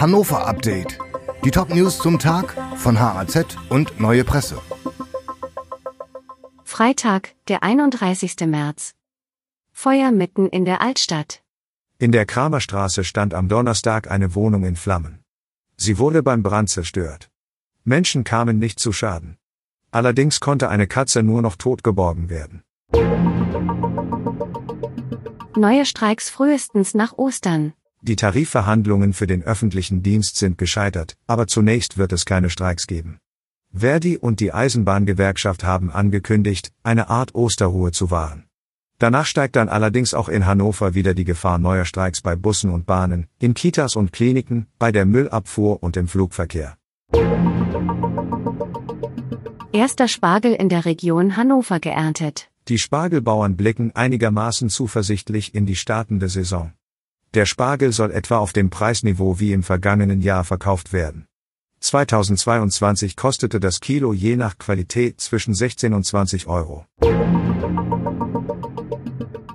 Hannover Update. Die Top-News zum Tag von HAZ und Neue Presse. Freitag, der 31. März. Feuer mitten in der Altstadt. In der Kramerstraße stand am Donnerstag eine Wohnung in Flammen. Sie wurde beim Brand zerstört. Menschen kamen nicht zu Schaden. Allerdings konnte eine Katze nur noch tot geborgen werden. Neue Streiks frühestens nach Ostern. Die Tarifverhandlungen für den öffentlichen Dienst sind gescheitert, aber zunächst wird es keine Streiks geben. Verdi und die Eisenbahngewerkschaft haben angekündigt, eine Art Osterruhe zu wahren. Danach steigt dann allerdings auch in Hannover wieder die Gefahr neuer Streiks bei Bussen und Bahnen, in Kitas und Kliniken, bei der Müllabfuhr und im Flugverkehr. Erster Spargel in der Region Hannover geerntet. Die Spargelbauern blicken einigermaßen zuversichtlich in die startende Saison. Der Spargel soll etwa auf dem Preisniveau wie im vergangenen Jahr verkauft werden. 2022 kostete das Kilo je nach Qualität zwischen 16 und 20 Euro.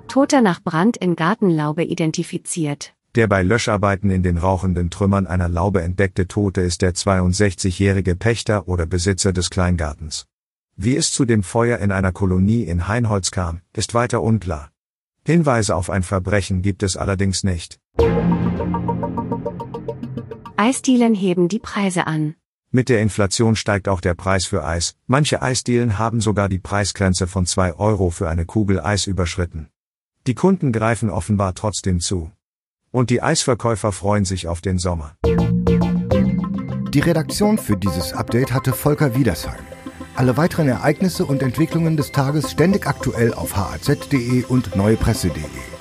Toter nach Brand in Gartenlaube identifiziert. Der bei Löscharbeiten in den rauchenden Trümmern einer Laube entdeckte Tote ist der 62-jährige Pächter oder Besitzer des Kleingartens. Wie es zu dem Feuer in einer Kolonie in Heinholz kam, ist weiter unklar. Hinweise auf ein Verbrechen gibt es allerdings nicht. Eisdielen heben die Preise an. Mit der Inflation steigt auch der Preis für Eis. Manche Eisdielen haben sogar die Preisgrenze von 2 Euro für eine Kugel Eis überschritten. Die Kunden greifen offenbar trotzdem zu. Und die Eisverkäufer freuen sich auf den Sommer. Die Redaktion für dieses Update hatte Volker Wiedersheim. Alle weiteren Ereignisse und Entwicklungen des Tages ständig aktuell auf haz.de und neuepresse.de.